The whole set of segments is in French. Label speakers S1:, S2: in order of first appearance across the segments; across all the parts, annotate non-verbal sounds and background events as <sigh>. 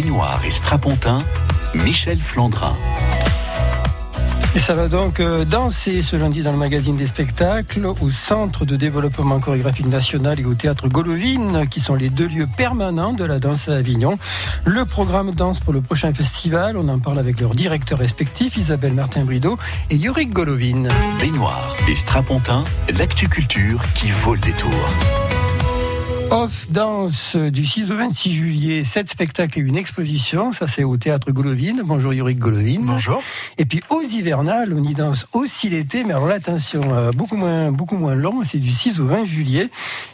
S1: baignoire et strapontin, Michel Flandrin.
S2: Et ça va donc euh, danser ce lundi dans le magazine des spectacles au Centre de développement chorégraphique national et au Théâtre Golovine, qui sont les deux lieux permanents de la danse à Avignon. Le programme danse pour le prochain festival, on en parle avec leurs directeurs respectifs, Isabelle Martin-Brideau et Yorick Golovine.
S1: Baignoire et strapontin, l'actu culture qui vaut le détour.
S2: Off Danse du 6 au 26 juillet, sept spectacles et une exposition. Ça, c'est au théâtre Golovine. Bonjour Yorick Golovine.
S3: Bonjour.
S2: Et puis aux hivernales, on y danse aussi l'été, mais alors là, attention, euh, beaucoup moins, beaucoup moins long. C'est du 6 au 20 juillet.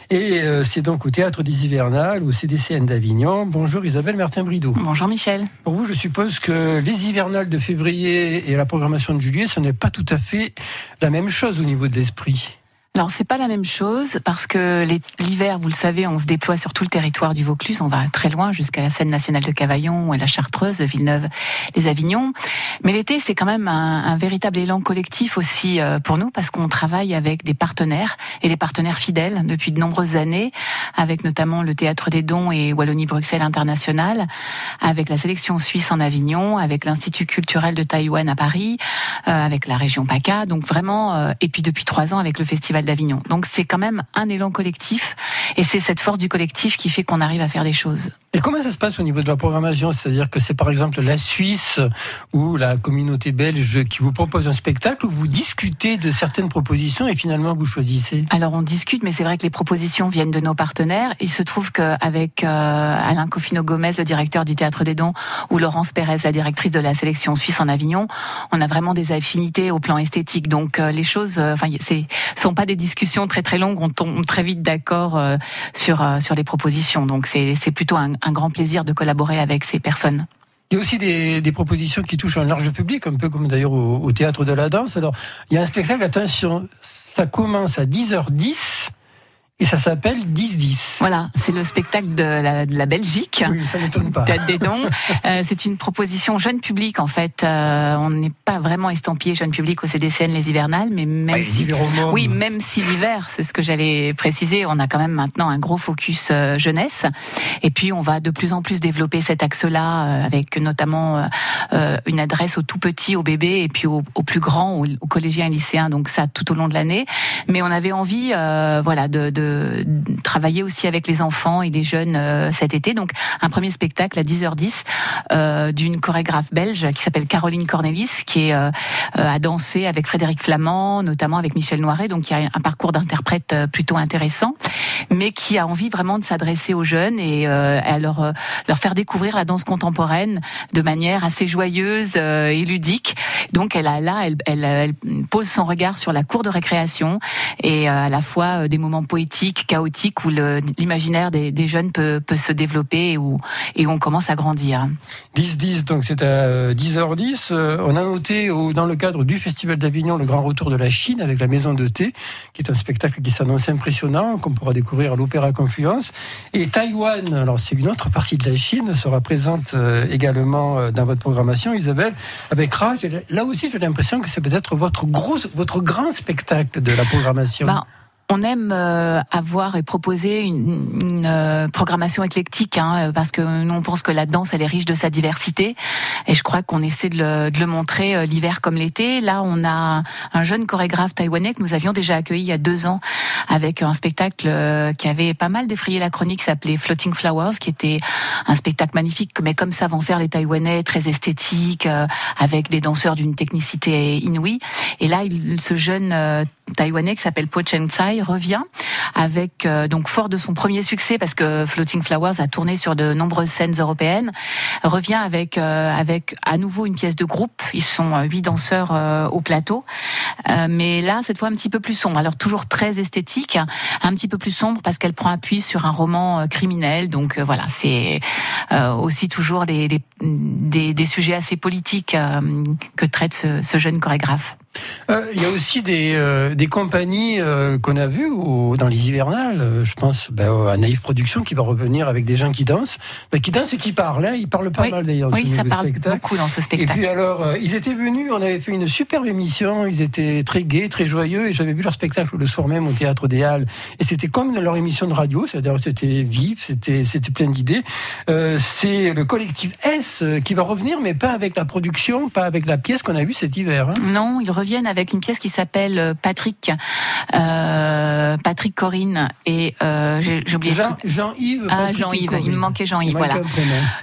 S2: Et euh, c'est donc au théâtre des hivernales, au CDCN d'Avignon. Bonjour Isabelle Martin-Brideau.
S4: Bonjour Michel.
S2: Pour vous, je suppose que les hivernales de février et la programmation de juillet, ce n'est pas tout à fait la même chose au niveau de l'esprit.
S4: Alors c'est pas la même chose parce que l'hiver, vous le savez, on se déploie sur tout le territoire du Vaucluse, on va très loin jusqu'à la scène nationale de Cavaillon et la Chartreuse, Villeneuve, les Avignons. Mais l'été, c'est quand même un, véritable élan collectif aussi euh, pour nous parce qu'on travaille avec des partenaires et des partenaires fidèles depuis de nombreuses années, avec notamment le Théâtre des Dons et Wallonie-Bruxelles International, avec la sélection suisse en Avignon, avec l'Institut culturel de Taïwan à Paris, euh, avec la région PACA. Donc vraiment, euh, et puis depuis trois ans avec le Festival d'Avignon. Donc c'est quand même un élan collectif et c'est cette force du collectif qui fait qu'on arrive à faire des choses.
S2: Et comment ça se passe au niveau de la programmation? C'est-à-dire que c'est par exemple la Suisse ou la communauté belge qui vous propose un spectacle où vous discutez de certaines propositions et finalement vous choisissez?
S4: Alors on discute, mais c'est vrai que les propositions viennent de nos partenaires. Il se trouve qu'avec euh, Alain Cofino Gomez, le directeur du Théâtre des Dons, ou Laurence Pérez, la directrice de la sélection suisse en Avignon, on a vraiment des affinités au plan esthétique. Donc euh, les choses, euh, enfin, c'est sont pas des discussions très très longues, on tombe très vite d'accord euh, sur euh, sur les propositions. Donc c'est plutôt un, un grand plaisir de collaborer avec ces personnes.
S2: Il y a aussi des, des, propositions qui touchent un large public, un peu comme d'ailleurs au, théâtre de la danse. Alors, il y a un spectacle, attention, ça commence à 10h10 et ça s'appelle 10-10.
S4: Voilà, c'est le spectacle de la, de la Belgique.
S2: Oui, ça m'étonne pas.
S4: Des dons. euh, c'est une proposition jeune public en fait. Euh, on n'est pas vraiment estampillé jeune public au CDCN les hivernales, mais même si, oui, même si l'hiver, c'est ce que j'allais préciser, on a quand même maintenant un gros focus euh, jeunesse. Et puis on va de plus en plus développer cet axe-là, euh, avec notamment euh, une adresse aux tout petits, aux bébés, et puis aux, aux plus grands, aux, aux, collégiens et lycéens. Donc ça tout au long de l'année. Mais on avait envie, euh, voilà, de, de travailler aussi avec les enfants et les jeunes euh, cet été. Donc un premier spectacle à 10h10 euh, d'une chorégraphe belge qui s'appelle Caroline Cornelis, qui est euh, à danser avec Frédéric Flamand, notamment avec Michel Noiret, donc qui a un parcours d'interprète plutôt intéressant, mais qui a envie vraiment de s'adresser aux jeunes et à leur, leur faire découvrir la danse contemporaine de manière assez joyeuse et ludique. Donc elle a là, elle pose son regard sur la cour de récréation et à la fois des moments poétiques chaotique où l'imaginaire des, des, jeunes peut, peut, se développer et où, et où on commence à grandir.
S2: 10-10, donc c'est à 10h10. On a noté au, dans le cadre du Festival d'Avignon le grand retour de la Chine avec la Maison de thé, qui est un spectacle qui s'annonce impressionnant, qu'on pourra découvrir à l'Opéra Confluence. Et Taïwan, alors c'est une autre partie de la Chine, sera présente également dans votre programmation, Isabelle, avec Rage. Là aussi, j'ai l'impression que c'est peut-être votre gros, votre grand spectacle de la programmation.
S4: Bah on aime euh, avoir et proposer une, une euh, programmation éclectique, hein, parce que nous on pense que la danse elle est riche de sa diversité, et je crois qu'on essaie de le, de le montrer euh, l'hiver comme l'été. Là, on a un jeune chorégraphe taïwanais que nous avions déjà accueilli il y a deux ans avec un spectacle qui avait pas mal défrayé la chronique, s'appelait Floating Flowers, qui était un spectacle magnifique, mais comme ça vont faire les Taïwanais, très esthétique, avec des danseurs d'une technicité inouïe. Et là, il, ce jeune taïwanais qui s'appelle Po Chen Tsai revient avec euh, donc fort de son premier succès parce que Floating Flowers a tourné sur de nombreuses scènes européennes revient avec euh, avec à nouveau une pièce de groupe. Ils sont huit danseurs euh, au plateau. Mais là cette fois un petit peu plus sombre. Alors toujours très esthétique un petit peu plus sombre parce qu'elle prend appui sur un roman criminel. Donc voilà c'est aussi toujours des, des, des, des, sujets assez politiques que traite ce, ce jeune chorégraphe
S2: Euh, il y a aussi des, euh, des compagnies euh, qu'on a vues dans les hivernales. je pense ben, à Naïve Production qui va revenir avec des gens qui dansent, ben, qui dansent et qui parlent. Hein. Ils parlent pas mal d'ailleurs.
S4: Oui, ça parle beaucoup dans ce spectacle.
S2: Et puis alors, ils étaient venus, on avait fait une superbe émission. Ils étaient très gais, très joyeux, et j'avais vu leur spectacle le soir même au théâtre des Halles. Et c'était comme dans leur émission de radio, c'est-à-dire c'était vif, c'était c'était plein d'idées. c'est le collectif S qui va revenir, mais pas avec la production, pas avec la pièce qu'on a vue cet hiver. Hein.
S4: Non, ils reviennent avec une pièce qui s'appelle euh, Patrick, euh, Patrick Corinne et euh, j'ai oublié
S2: Jean-Yves.
S4: ah, Jean-Yves. Il me manquait Jean-Yves. Voilà.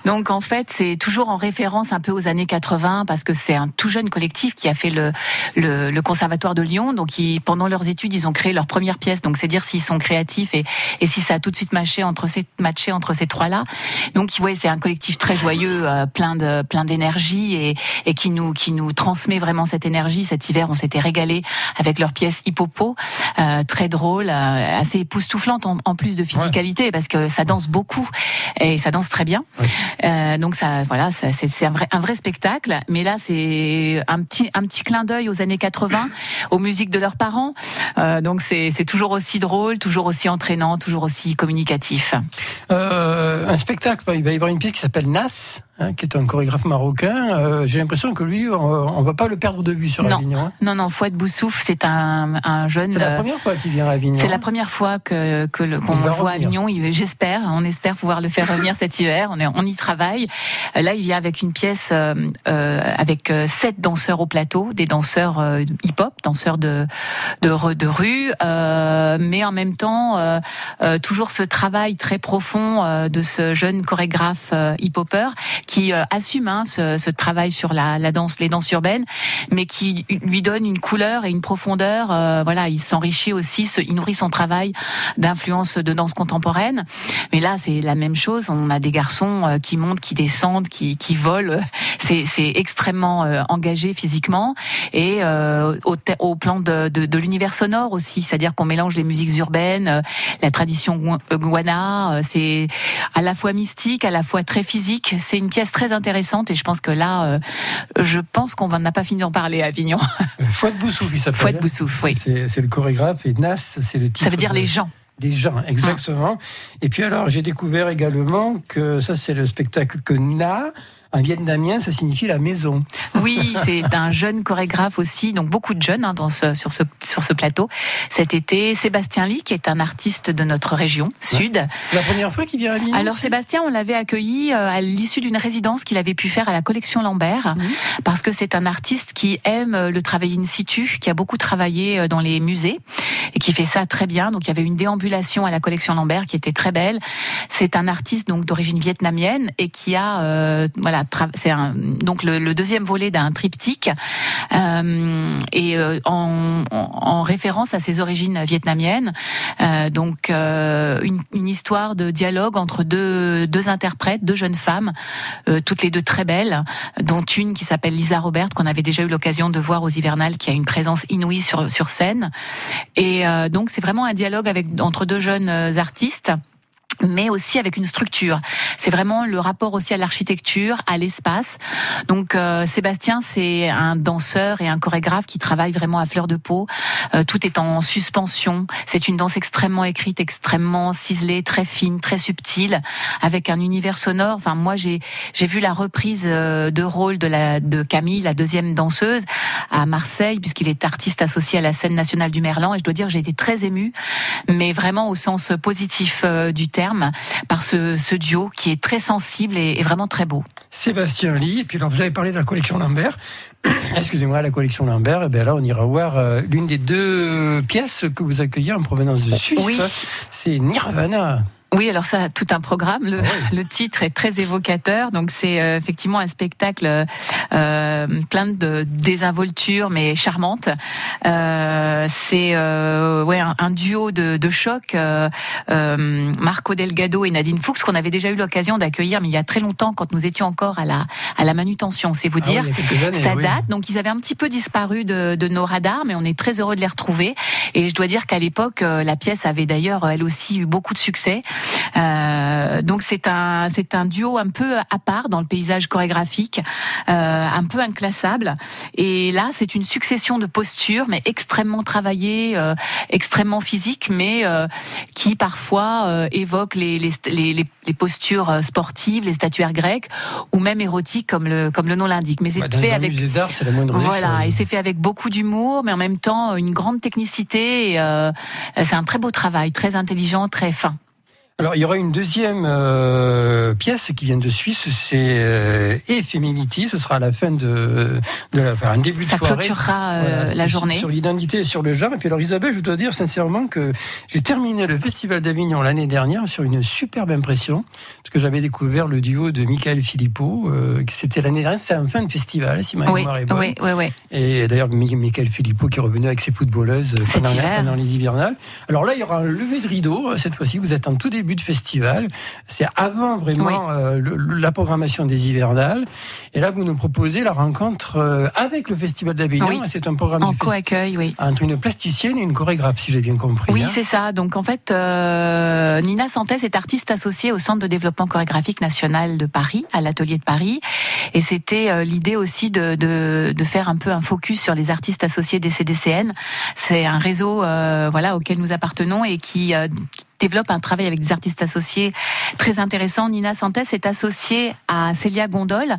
S4: Donc en fait, c'est toujours en référence un peu aux années 80 parce que c'est un tout jeune collectif qui a fait le, le, le conservatoire de Lyon. Donc qui, pendant leurs études, ils ont créé leur première pièce. Donc c'est dire s'ils sont créatifs et, et si ça a tout de suite matché entre ces matché entre ces trois là. Donc vous voyez, c'est un collectif très joyeux, euh, plein de plein d'énergie et, et qui nous qui nous transmet vraiment cette énergie. Cet hiver, on s'était régalé avec leur pièce Hippopo, euh, très drôle, euh, assez époustouflante en, plus de physicalité parce que ça danse beaucoup et ça danse très bien. Euh, donc ça, voilà, c'est un vrai, un vrai spectacle. Mais là, c'est un petit, un petit clin d'œil aux années 80, <laughs> aux musiques de leurs parents. donc c'est toujours aussi drôle, toujours aussi entraînant, toujours aussi communicatif.
S2: un spectacle, il va y avoir une pièce qui s'appelle Nas. Hein, qui est un chorégraphe marocain. Euh, j'ai l'impression que lui, on, ne va pas le perdre de vue sur Avignon. Hein.
S4: Non, non, Fouad Boussouf, c'est un, un, jeune.
S2: C'est la euh, première fois qu'il vient à Avignon.
S4: C'est la première fois que qu'on le, voit à Avignon. J'espère, on espère pouvoir le faire revenir cet hiver. On, est, on y travaille. Euh, là, il vient avec une pièce euh, avec sept danseurs au plateau, des danseurs hip-hop, danseurs de de, de rue, mais en même temps toujours ce travail très profond de ce jeune chorégraphe hip-hopper qui euh, assume hein, ce, ce, travail sur la, la, danse, les danses urbaines, mais qui lui donne une couleur et une profondeur. Euh, voilà, il s'enrichit aussi, il nourrit son travail d'influence de danse contemporaine. Mais là, c'est la même chose. On a des garçons euh, qui montent, qui descendent, qui, qui volent. C'est, extrêmement engagé physiquement et au, au, plan de, de, de l'univers sonore aussi, c'est-à-dire qu'on mélange les musiques urbaines, la tradition guana. C'est à la fois mystique, à la fois très physique. C'est une pièce très intéressante et je pense que là, euh, je pense qu'on n'a pas fini d'en parler à Avignon.
S2: Fouad Boussouf, il s'appelle.
S4: Fouad Boussouf, oui.
S2: C'est le chorégraphe et Nas, c'est le titre.
S4: Ça veut dire les gens.
S2: Les gens, exactement. Et puis alors, j'ai découvert également que ça, c'est le spectacle que Na un vietnamien, ça signifie la maison.
S4: Oui, c'est <laughs> un jeune chorégraphe aussi, donc beaucoup de jeunes hein, dans ce, sur, ce, sur ce plateau. Cet été, Sébastien Lee, qui est un artiste de notre région sud.
S2: C'est la première fois qu'il vient à Avignon
S4: Alors Sébastien, on l'avait accueilli euh, à l'issue d'une résidence qu'il avait pu faire à la collection Lambert, parce que c'est un artiste qui aime le travail in situ, qui a beaucoup travaillé euh, dans les musées et qui fait ça très bien. Donc il y avait une déambulation à la collection Lambert qui était très belle. C'est un artiste donc d'origine vietnamienne et qui a euh, voilà c'est donc le, deuxième volet d'un triptyque euh, et euh, en, référence à ses origines vietnamiennes. Euh, donc une, histoire de dialogue entre deux, deux interprètes, deux jeunes femmes, toutes les deux très belles, dont une qui s'appelle Lisa Robert qu'on avait déjà eu l'occasion de voir aux hivernales, qui a une présence inouïe sur sur scène. Et donc c'est vraiment un dialogue avec entre deux jeunes artistes mais aussi avec une structure. C'est vraiment le rapport aussi à l'architecture, à l'espace. Donc euh, Sébastien, c'est un danseur et un chorégraphe qui travaille vraiment à fleur de peau. Euh, tout est en suspension. C'est une danse extrêmement écrite, extrêmement ciselée, très fine, très subtile, avec un univers sonore. Enfin, moi, j'ai j'ai vu la reprise euh, de rôle de la de Camille, la deuxième danseuse, à Marseille, puisqu'il est artiste associé à la scène nationale du Merlan. Et je dois dire, j'ai été très émue, mais vraiment au sens positif du terme par ce, duo qui est très sensible et, vraiment très beau.
S2: Sébastien Lee, et puis alors vous avez parlé de la collection Lambert. <clears throat> Excusez-moi, la collection Lambert, et eh bien là on ira voir euh, l'une des deux pièces que vous accueillez en provenance de Suisse.
S4: Oui.
S2: C'est Nirvana.
S4: Oui, alors ça, tout un programme. Le, le titre est très évocateur. Donc c'est euh, effectivement un spectacle euh, plein de désinvolture, mais charmante. Euh, c'est euh, ouais un, duo de, de choc. Euh, Marco Delgado et Nadine Fuchs qu'on avait déjà eu l'occasion d'accueillir, mais il y a très longtemps, quand nous étions encore à la à la manutention, c'est vous ah dire. ça date. Donc ils avaient un petit peu disparu de, de nos radars, mais on est très heureux de les retrouver. Et je dois dire qu'à l'époque, la pièce avait d'ailleurs elle aussi eu beaucoup de succès. Euh, donc c'est un c'est un duo un peu à part dans le paysage chorégraphique, euh, un peu inclassable. Et là, c'est une succession de postures, mais extrêmement travaillées, euh, extrêmement physiques, mais euh, qui parfois euh, évoquent les, les, les, les postures sportives, les statuaires grecques, ou même érotiques, comme le comme le nom l'indique. Mais c'est
S2: Bah,
S4: fait avec
S2: la moindre
S4: voilà, et c'est fait avec beaucoup d'humour, mais en même temps une grande technicité. et, euh, c'est un très beau travail, très intelligent, très fin.
S2: Alors, il y aura une deuxième euh, pièce qui vient de Suisse, c'est euh, Epheminity. Ce sera à la fin de, de la, enfin, un début
S4: Ça
S2: de soirée.
S4: clôturera euh,
S2: Voilà,
S4: la
S2: c'est
S4: journée.
S2: Sur l'identité et sur le genre. Et puis alors Isabelle, je dois dire sincèrement que j'ai terminé le Festival d'Avignon l'année dernière sur une superbe impression, parce que j'avais découvert le duo de Michael Philippot, euh, qui c'était l'année dernière, c'était en fin de festival, si ma
S4: Oui,
S2: mémoire est bonne.
S4: oui, oui, oui.
S2: Et d'ailleurs, Mi- Michael Philippot qui est revenu avec ses footballeuses pendant, pendant les hivernales. Alors là, il y aura un lever de rideau. euh, Cette fois-ci, vous êtes en tout début de festival. C'est avant vraiment
S4: Oui.
S2: euh, le- le- la programmation des hivernales. Et là, vous nous proposez la rencontre euh, avec le Festival d'Avignon.
S4: Oui.
S2: C'est un programme
S4: En co-accueil, oui.
S2: entre une plasticienne et une chorégraphe, si j'ai bien compris.
S4: Oui,
S2: hein.
S4: c'est ça. Donc en fait, euh, Nina Santès est artiste associée au Centre de développement chorégraphique national de Paris, à l'atelier de Paris. Et c'était l'idée aussi de, de, de faire un peu un focus sur les artistes associés des CDCN. C'est un réseau voilà, auquel nous appartenons et qui, qui développe un travail avec des artistes associés très intéressant. Nina Santès est associée à Célia Gondol,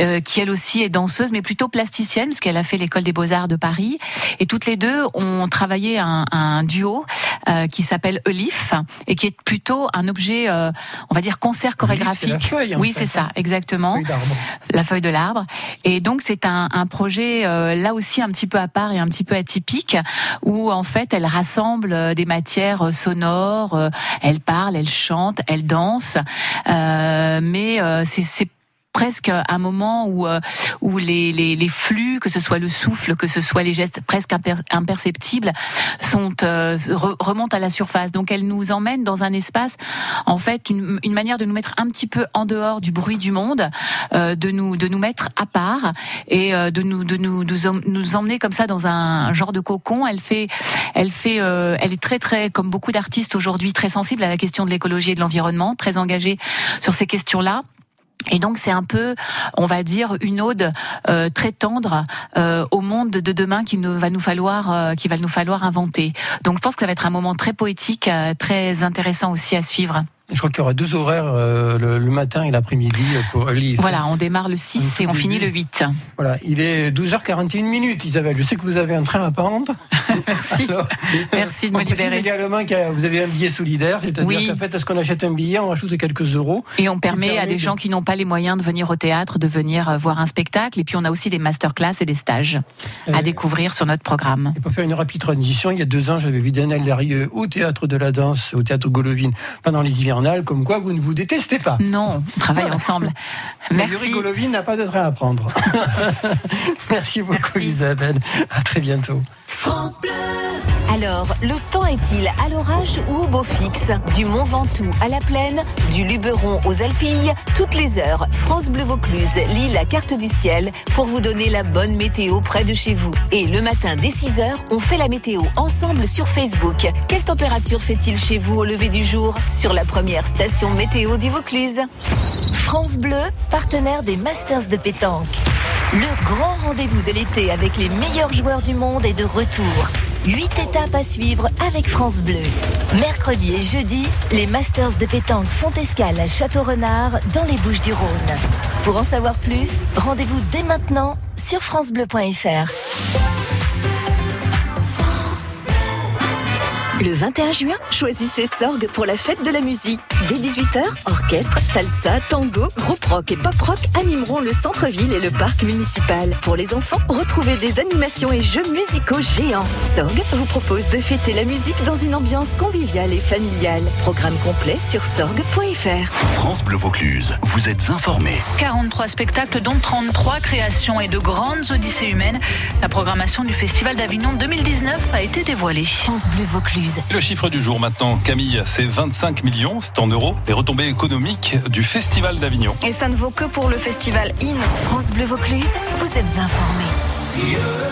S4: euh, qui elle aussi est danseuse, mais plutôt plasticienne, parce qu'elle a fait l'école des beaux-arts de Paris. Et toutes les deux ont travaillé un, un duo euh, qui s'appelle Elif, et qui est plutôt un objet, euh, on va dire, concert
S2: c'est la
S4: chorégraphique.
S2: feuille,
S4: oui, c'est ça,
S2: hein.
S4: exactement
S2: Feuille d'arbre.
S4: la feuille de l'arbre. Et donc c'est un, un projet euh, là aussi un petit peu à part et un petit peu atypique, où en fait elle rassemble euh, des matières euh, sonores, elle parle, elle chante, elle danse, euh, mais euh, c'est presque un moment où euh, où les, les, les flux, que ce soit le souffle, que ce soit les gestes presque imper- imperceptibles, sont euh, re- remontent à la surface. Donc elle nous emmène dans un espace, en fait, une, une manière de nous mettre un petit peu en dehors du bruit du monde, euh, de nous de nous mettre à part et euh, de nous de nous em- nous emmener comme ça dans un genre de cocon. Elle fait elle fait euh, elle est très très comme beaucoup d'artistes aujourd'hui très sensible à la question de l'écologie et de l'environnement, très engagée sur ces questions-là. Et donc c'est un peu, on va dire, une ode euh, très tendre euh, au monde de demain qu'il nous va nous falloir, euh, va nous falloir inventer. Donc je pense que ça va être un moment très poétique, euh, très intéressant aussi à suivre.
S2: Je crois qu'il y aura deux horaires, euh, le, le matin et l'après-midi euh, pour Elif.
S4: Voilà, on démarre le 6 et on finit le 8.
S2: Voilà, il est 12h41 minutes, Isabelle. Je sais que vous avez un train à prendre. <laughs>
S4: Merci.
S2: Alors,
S4: Merci de me libérer.
S2: également que vous avez un billet solidaire, c'est-à-dire
S4: Oui.
S2: qu'en fait, lorsqu'on achète un billet, on rajoute quelques euros.
S4: Et on permet à des
S2: de-
S4: gens qui n'ont pas les moyens de venir au théâtre de venir euh, voir un spectacle. Et puis on a aussi des masterclass et des stages
S2: Euh,
S4: à découvrir sur notre programme.
S2: Et pour faire une rapide transition, il y a deux ans, j'avais vu Daniel Larieux au théâtre de la danse, au théâtre Golovine, pendant les comme quoi vous ne vous détestez pas.
S4: Non, on travaille
S2: Voilà.
S4: ensemble. Merci.
S2: N'a pas de train à prendre. <laughs> Merci beaucoup
S4: Merci.
S2: Isabelle. À très bientôt.
S3: Alors, le temps est-il à l'orage ou au beau fixe Du Mont Ventoux à la plaine, du Luberon aux Alpilles, toutes les heures, France Bleu Vaucluse lit la carte du ciel pour vous donner la bonne météo près de chez vous. Et le matin dès 6 heures, on fait la météo ensemble sur Facebook. Quelle température fait-il chez vous au lever du jour Sur la première station météo du Vaucluse.
S5: France Bleu, partenaire des Masters de pétanque. Le grand rendez-vous de l'été avec les meilleurs joueurs du monde est de retour. Huit étapes à suivre avec France Bleu. Mercredi et jeudi, les Masters de pétanque font escale à Château-Renard dans les Bouches du Rhône. Pour en savoir plus, rendez-vous dès maintenant sur francebleu.fr.
S6: Le 21 juin, choisissez Sorgue pour la fête de la musique. Dès 18h, orchestre, salsa, tango, groupe rock et pop rock animeront le centre-ville et le parc municipal. Pour les enfants, retrouvez des animations et jeux musicaux géants. Sorgue vous propose de fêter la musique dans une ambiance conviviale et familiale. Programme complet sur sorgue.fr.
S1: France Bleu Vaucluse, vous êtes informés.
S7: 43 spectacles, dont 33 créations et de grandes odyssées humaines. La programmation du Festival d'Avignon 2019 a été dévoilée.
S5: France Bleu Vaucluse.
S8: Le chiffre du jour maintenant, Camille, c'est 25 millions, c'est en les retombées économiques du Festival d'Avignon.
S9: Et ça ne vaut que pour le festival IN.
S5: France Bleu Vaucluse, vous êtes informés.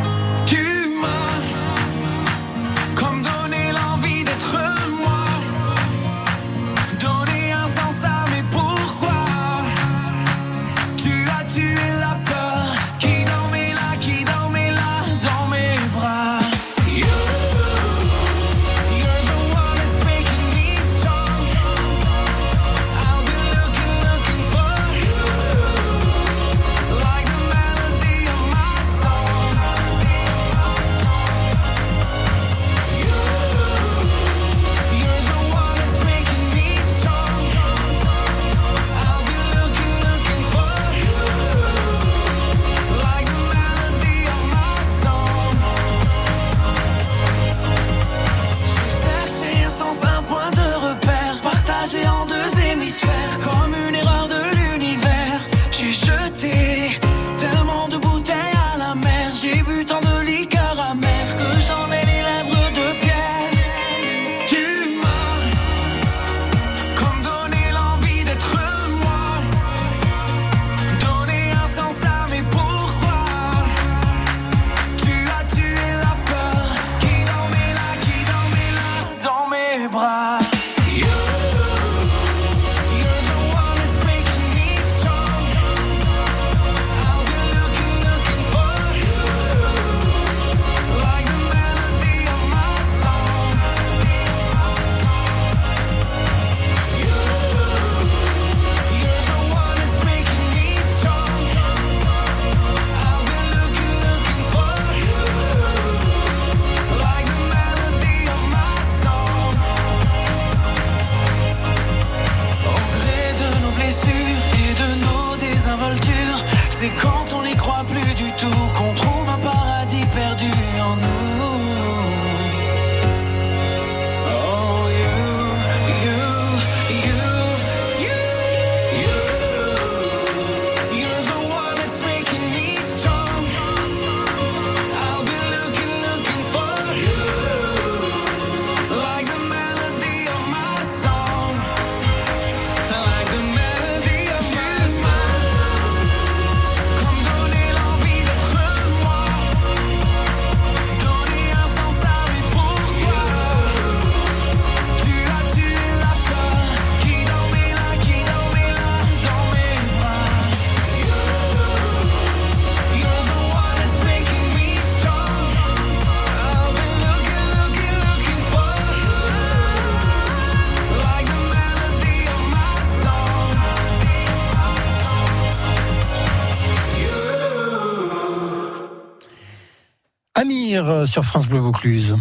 S2: Euh, sur France Bleu Vaucluse.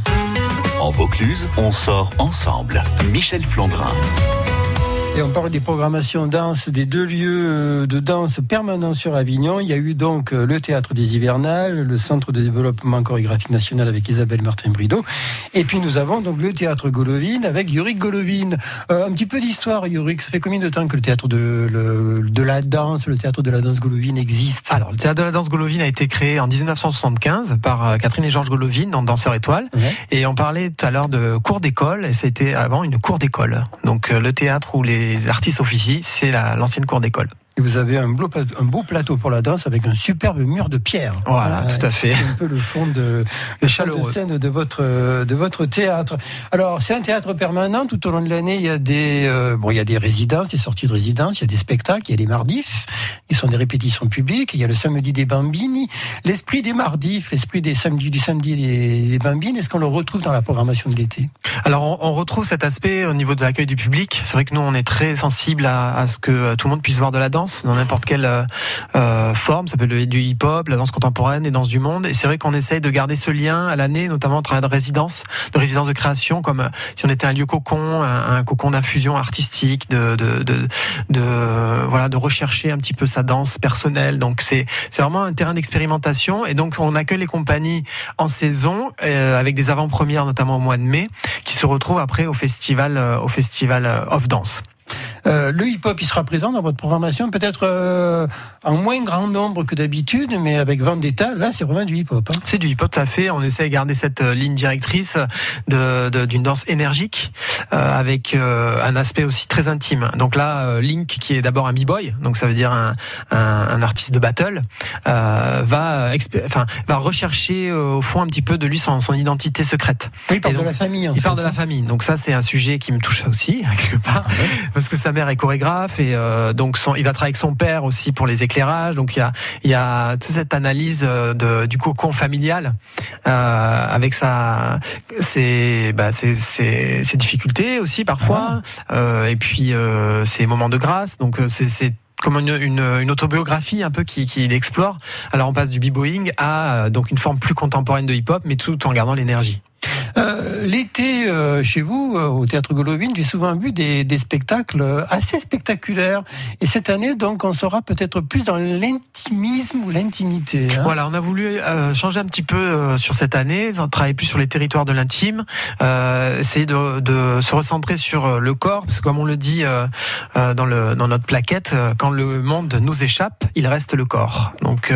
S1: En Vaucluse, on sort ensemble. Michel Flandrin.
S2: Et on parle des programmations danse des deux lieux euh, de danse permanents sur Avignon. Il y a eu donc euh, le théâtre des Hivernales, le centre de développement chorégraphique national avec Isabelle Martin-Brideau. Et puis nous avons donc le théâtre Golovine avec Yorick Golovine. Euh, un petit peu d'histoire, Yorick. Ça fait combien de temps que le théâtre de, le- de la danse, le théâtre de la danse Golovine existe?
S10: Alors, le théâtre de la danse Golovine a été créé en 1975 par euh, Catherine et Georges Golovine dans Danseur Étoile.
S2: Ouais.
S10: Et on parlait tout à l'heure de cours d'école, et c'était avant une cour d'école. Donc le théâtre où les artistes officient, c'est la- l'ancienne cour d'école.
S2: Et vous avez un beau, plateau- un beau plateau pour la danse avec un superbe mur de pierre.
S10: Voilà, tout à fait.
S2: C'est un peu le fond de, le fond de scène de votre, de votre théâtre. Alors, c'est un théâtre permanent. Tout au long de l'année, il y a des, euh, bon, il y a des résidences, des sorties de résidences, il y a des spectacles, il y a des mardifs. Ils sont des répétitions publiques. Il y a le samedi des bambini. L'esprit des mardifs, l'esprit des samedis, du samedi des, des bambines, est-ce qu'on le retrouve dans la programmation de l'été?
S10: Alors on, on retrouve cet aspect au niveau de l'accueil du public. C'est vrai que nous on est très sensible à, à ce que euh, tout le monde puisse voir de la danse dans n'importe quelle euh, euh, forme. Ça peut être du hip-hop, la danse contemporaine, les danses du monde. Et c'est vrai qu'on essaye de garder ce lien à l'année, notamment au travers de résidences, de résidences de création, comme euh, si on était un lieu cocon, un, cocon d'infusion artistique, de, de, de, de, voilà, de rechercher un petit peu sa danse personnelle. Donc c'est c'est vraiment un terrain d'expérimentation. Et donc on accueille les compagnies en saison euh, avec des avant-premières, notamment au mois de mai, qui se retrouvent après au festival, euh, au festival Off Dance.
S2: Euh, le hip-hop, il sera présent dans votre programmation, peut-être euh, en moins grand nombre que d'habitude, mais avec Vendetta, là, c'est vraiment du hip-hop. Hein.
S10: C'est du hip-hop, tout à fait. On essaie de garder cette euh, ligne directrice d'une de, danse énergique, euh, avec un aspect aussi très intime. Donc là, Link, qui est d'abord un b-boy, donc ça veut dire un, un, un artiste de battle, va, expé- enfin, va rechercher au fond un petit peu de lui son, son identité secrète.
S2: Oui, il
S10: donc,
S2: de la famille. En
S10: Il
S2: fait.
S10: parle de la famille, donc ça c'est un sujet qui me touche aussi <laughs> quelque part, parce que sa mère est chorégraphe et euh, donc son, il va travailler avec son père aussi pour les éclairages. Donc il y a, il y a toute cette analyse euh, de, du cocon familial euh, avec sa, ses, bah, ses, ses, ses difficultés aussi parfois, euh, et puis euh, ses moments de grâce. Donc euh, c'est comme une, une, une autobiographie un peu qui, qui l'explore. Alors on passe du b-boying à donc une forme plus contemporaine de hip-hop, mais tout en gardant l'énergie.
S2: L'été, euh, chez vous, euh, au Théâtre Golovine, j'ai souvent vu des, des spectacles assez spectaculaires. Et cette année, donc, on sera peut-être plus dans l'intimisme ou l'intimité. hein.
S10: Voilà, on a voulu euh, changer un petit peu euh, sur cette année, travailler plus sur les territoires de l'intime, euh, essayer de, de se recentrer sur euh, le corps, parce que comme on le dit dans, le, dans notre plaquette, quand le monde nous échappe, il reste le corps. Donc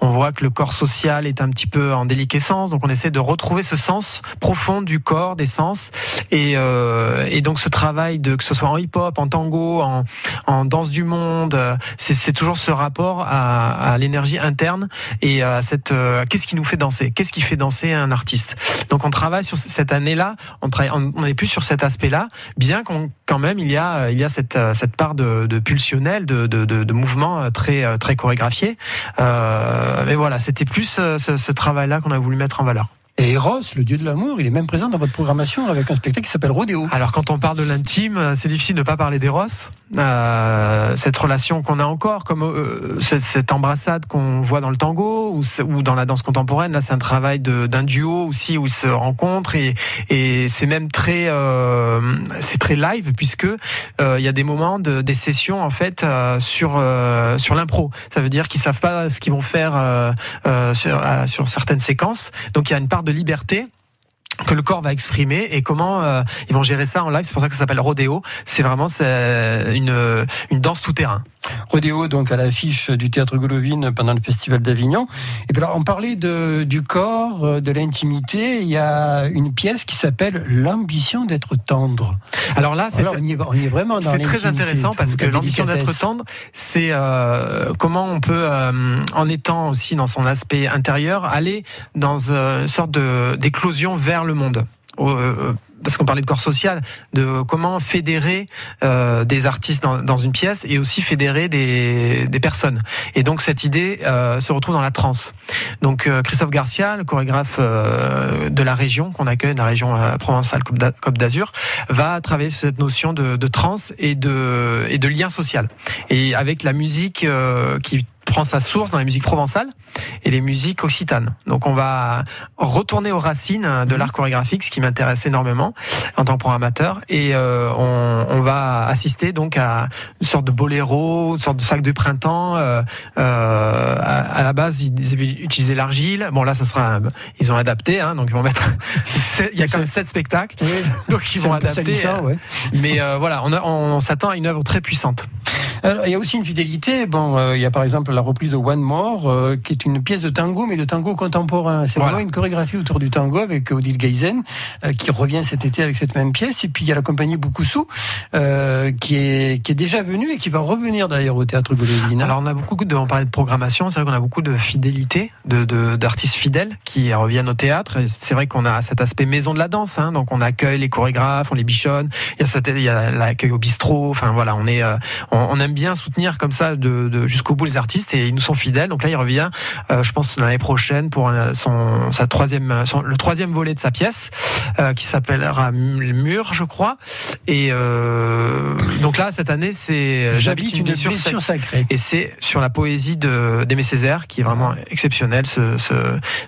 S10: on voit que le corps social est un petit peu en déliquescence, donc on essaie de retrouver ce sens profond du corps, des sens, et, euh, et donc ce travail de que ce soit en hip-hop, en tango, en, en danse du monde, euh, c'est toujours ce rapport à, à l'énergie interne et à cette euh, qu'est-ce qui nous fait danser, qu'est-ce qui fait danser un artiste. Donc on travaille sur cette année-là, on travaille, on on est plus sur cet aspect-là, bien qu'on quand même il y a il y a cette euh, cette part de, de pulsionnel, de, de, de, mouvement euh, très euh, très chorégraphié. Euh, mais voilà, c'était plus euh, ce, ce travail-là qu'on a voulu mettre en valeur.
S2: Et Eros, le dieu de l'amour, il est même présent dans votre programmation avec un spectacle qui s'appelle Rodéo.
S10: Alors quand on parle de l'intime, euh, c'est difficile de ne pas parler d'Eros. Euh, cette relation qu'on a encore, comme euh, cette, cette embrassade qu'on voit dans le tango ou, dans la danse contemporaine. Là, c'est un travail d'un duo aussi où ils se rencontrent et, et c'est même très, euh, c'est très live puisque euh, il y a des moments de, des sessions en fait euh, sur sur l'impro. Ça veut dire qu'ils savent pas ce qu'ils vont faire sur, sur certaines séquences. Donc il y a une part de liberté que le corps va exprimer et comment euh, ils vont gérer ça en live. C'est pour ça que ça s'appelle rodéo. C'est vraiment c'est une, une danse tout terrain.
S2: Rodéo, donc à l'affiche du Théâtre Golovine pendant le Festival d'Avignon. Et puis alors, on parlait de, du corps, euh, de l'intimité. Il y a une pièce qui s'appelle L'ambition d'être tendre.
S10: Alors là, c'est
S2: on, y est, on y est vraiment
S10: C'est très intéressant
S2: tout,
S10: parce que
S2: la
S10: l'ambition d'être tendre, c'est euh, comment on peut, euh, en étant aussi dans son aspect intérieur, aller dans euh, une sorte d'éclosion vers le monde. Euh, parce qu'on parlait de corps social, de comment fédérer euh, des artistes dans, dans une pièce et aussi fédérer des, des personnes. Et donc cette idée euh, se retrouve dans la transe. Donc euh, Christophe Garcia, le chorégraphe euh, de la région qu'on accueille, de la région euh, provençale Côte d'A- Côte d'Azur, va travailler sur cette notion de, de transe et de, et de lien social. Et avec la musique euh, qui prend sa source dans les musiques provençales et les musiques occitanes. Donc on va retourner aux racines de l'art chorégraphique, ce qui m'intéresse énormément en tant que programmateur. Et euh, on, on va assister donc à une sorte de boléro, une sorte de sac de printemps. Euh, euh, à, à la base, ils avaient utilisé l'argile. Bon là, ça sera, ils ont adapté, hein, donc ils vont mettre. <laughs> Il y a quand même sept spectacles,
S2: Oui. <laughs>
S10: donc ils vont adapter.
S2: ouais.
S10: Mais voilà, on, on s'attend à une œuvre très puissante.
S2: Alors, il y a aussi une fidélité. Bon, euh, il y a par exemple la reprise de One More, euh, qui est une pièce de tango, mais de tango contemporain. C'est
S10: Voilà.
S2: vraiment une chorégraphie autour du tango avec Odile Geisen, euh, qui revient cet été avec cette même pièce. Et puis il y a la compagnie Bukusu, euh, qui est qui est déjà venue et qui va revenir d'ailleurs au théâtre Golovine.
S10: Alors on a beaucoup de, on parlait de programmation, c'est vrai qu'on a beaucoup de fidélité, de d'artistes fidèles qui reviennent au théâtre. C'est vrai qu'on a cet aspect maison de la danse, hein, donc on accueille les chorégraphes, on les bichonne. Il y a, cette- il y a l'accueil au bistrot. Enfin voilà, on est, euh, on, on aime bien soutenir comme ça de, de- jusqu'au bout les artistes et ils nous sont fidèles. Donc là, il revient, euh, je pense l'année prochaine pour son sa troisième, son- le troisième volet de sa pièce euh, qui s'appellera Mur, je crois. Et euh, donc là, cette année, c'est
S2: J'habite une blessure
S10: sacrée.
S2: sacrée.
S10: Et c'est sur la poésie d'Aimé Césaire qui est vraiment exceptionnel. Ce, ce,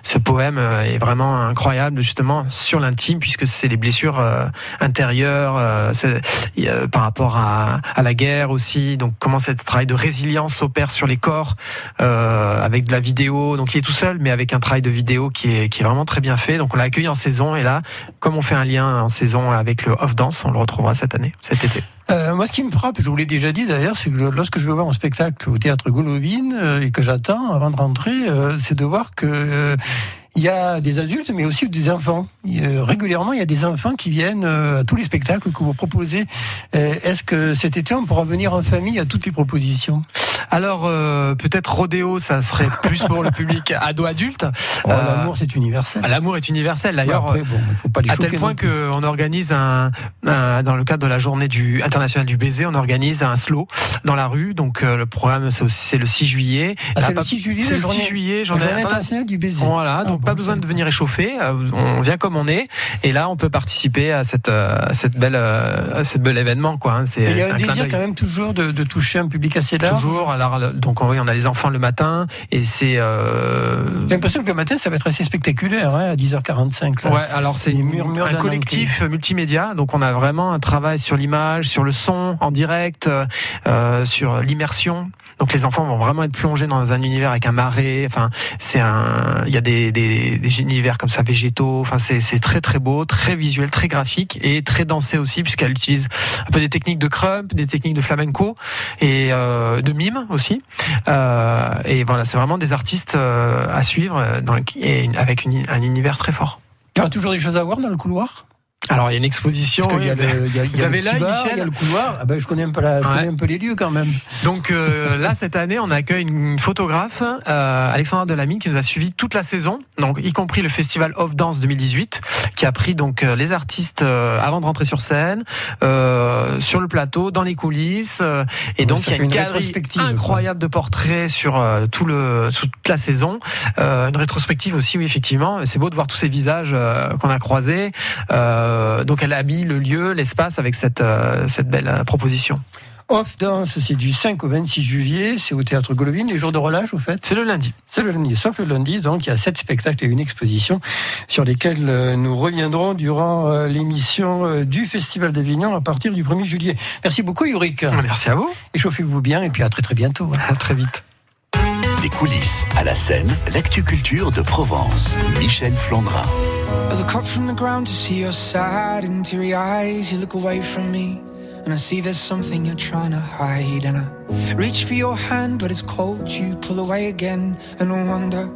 S10: ce poème est vraiment incroyable, justement, sur l'intime, puisque c'est les blessures intérieures par rapport à, à la guerre aussi. Donc, comment ce travail de résilience s'opère sur les corps euh, avec de la vidéo. Donc, il est tout seul, mais avec un travail de vidéo qui est, vraiment très bien fait. Donc, on l'a accueilli en saison. Et là, comme on fait un lien en saison avec le Off Dance, on le retrouvera cette année, cet été.
S2: Euh, moi, ce qui me frappe, je vous l'ai déjà dit d'ailleurs, c'est que lorsque je vais voir un spectacle au théâtre Golovine euh, et que j'attends avant de rentrer, euh, c'est de voir que il y a des adultes, mais aussi des enfants. Régulièrement, il y a des enfants qui viennent euh, à tous les spectacles que vous proposez. Euh, Est-ce que cet été, on pourra venir en famille à toutes les propositions?
S10: Alors euh, peut-être rodéo, ça serait plus pour le public <laughs> ado-adulte.
S2: Oh,
S10: Euh,
S2: L'amour, c'est universel.
S10: L'amour est universel. D'ailleurs,
S2: Ouais, bon,
S10: à tel point qu'on organise un, un- dans le cadre de la journée du internationale du baiser, on organise un slow dans la rue. Donc euh, le programme c'est le 6 juillet.
S2: Ah, c'est le
S10: pas-
S2: 6 juillet,
S10: C'est le 6
S2: journée-
S10: juillet. J'en ai
S2: internationale du baiser.
S10: Voilà, donc Pas besoin de venir échauffer. euh, On vient comme on est, et là on peut participer à cette euh, à cette belle euh, à cette bel événement quoi. hein. C'est
S2: il y a un désir quand même toujours de, de toucher un public assez large.
S10: Toujours. Alors donc oui, on a les enfants le matin et c'est euh,
S2: J'ai l'impression que le matin, ça va être assez spectaculaire, hein, à 10h45. là.
S10: Ouais, alors c'est un collectif multimédia, donc on a vraiment un travail sur l'image, sur le son en direct, euh, sur l'immersion. Donc les enfants vont vraiment être plongés dans un univers avec un marais. Enfin, c'est un, il y a des, des, des univers comme ça végétaux. Enfin, c'est très très beau, très visuel, très graphique et très dansé aussi puisqu'elle utilise un peu des techniques de crump, des techniques de flamenco et euh, de mime aussi. Euh, et voilà, c'est vraiment des artistes euh, à suivre euh, dans le- et avec une- un univers très fort.
S2: Il y aura toujours des choses à voir dans le couloir?
S10: Alors il y a une exposition.
S2: Qu'il y a le- il y a- il
S10: vous avez
S2: bar,
S10: Michel
S2: Il y a le couloir. Ah ben, je connais un peu, la, je
S10: Ouais.
S2: connais un peu les lieux quand même.
S10: Donc euh, là cette année on accueille une photographe euh, Alexandra Delamine qui nous a suivi toute la saison, donc y compris le festival Off Dance 2018, qui a pris donc euh, les artistes euh, avant de rentrer sur scène, euh, sur le plateau, dans les coulisses, euh, et
S2: Ouais,
S10: donc il y a une
S2: une
S10: galerie incroyable de portraits sur tout le sur toute la saison, Euh, une rétrospective aussi oui effectivement. C'est beau de voir tous ces visages euh, qu'on a croisés. Euh, donc elle habille le lieu, l'espace avec cette euh, cette belle euh, proposition.
S2: Off Dance, c'est du 5 au 26 juillet, c'est au théâtre Golovine. Les jours de relâche, au fait?
S10: C'est le lundi.
S2: C'est le lundi, sauf le lundi, donc il y a sept spectacles et une exposition sur lesquels euh, nous reviendrons durant euh, l'émission euh, du Festival d'Avignon à partir du 1er juillet. Merci beaucoup, Yurick.
S10: Merci à vous.
S2: Échauffez-vous bien et puis à très très bientôt.
S10: À très vite.
S1: Des coulisses à la scène, l'actu culture de Provence. Michel Flandrin.
S11: I look up from the ground to see your sad and teary eyes? You look away from me, and I see there's something you're trying to hide. And I reach for your hand, but it's cold. You pull away again, and I wonder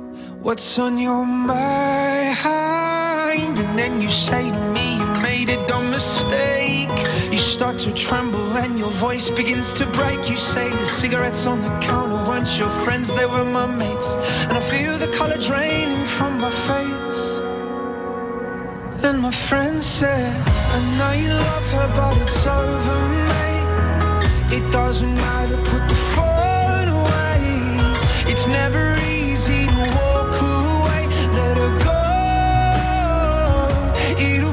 S11: what's on your mind. And then you say to me, made a dumb mistake. You start to tremble, and your voice begins to break. You say the cigarettes on the counter weren't your friends, they were my mates. And I feel the color draining from my face. And my friend said, I know you love her, but it's over, mate. It doesn't matter, put the phone away. It's never easy to walk away. Let her go, it'll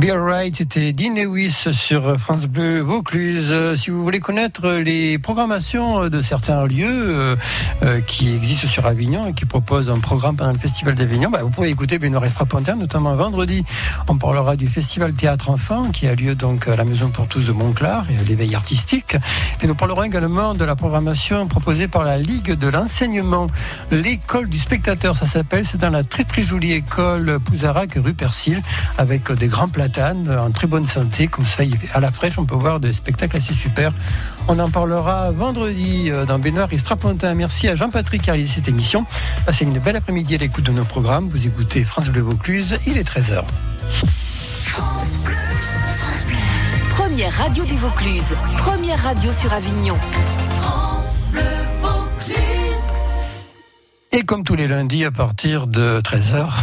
S2: Be Alright, c'était Dean Lewis sur France Bleu Vaucluse. Euh, si vous voulez connaître les programmations de certains lieux euh, euh, qui existent sur Avignon et qui proposent un programme pendant le Festival d'Avignon, bah, vous pouvez écouter Benoît Strapontin, notamment vendredi. On parlera du Festival Théâtre Enfant qui a lieu donc à la Maison pour tous de Montclar et l'éveil artistique. Et nous parlerons également de la programmation proposée par la Ligue de l'enseignement. L'école du spectateur, ça s'appelle. C'est dans la très très jolie école Pouzarac rue Persil avec des grands plats en très bonne santé. Comme ça, à la fraîche, on peut voir des spectacles assez super. On en parlera vendredi euh, dans Benoît et Strapontin. Merci à Jean-Patrick qui a réalisé cette émission. Passez une belle après-midi à l'écoute de nos programmes. Vous écoutez France Bleu Vaucluse, il est 13h.
S3: Première radio du Vaucluse, première radio sur Avignon. France Bleu
S2: Vaucluse. Et comme tous les lundis à partir de 13h,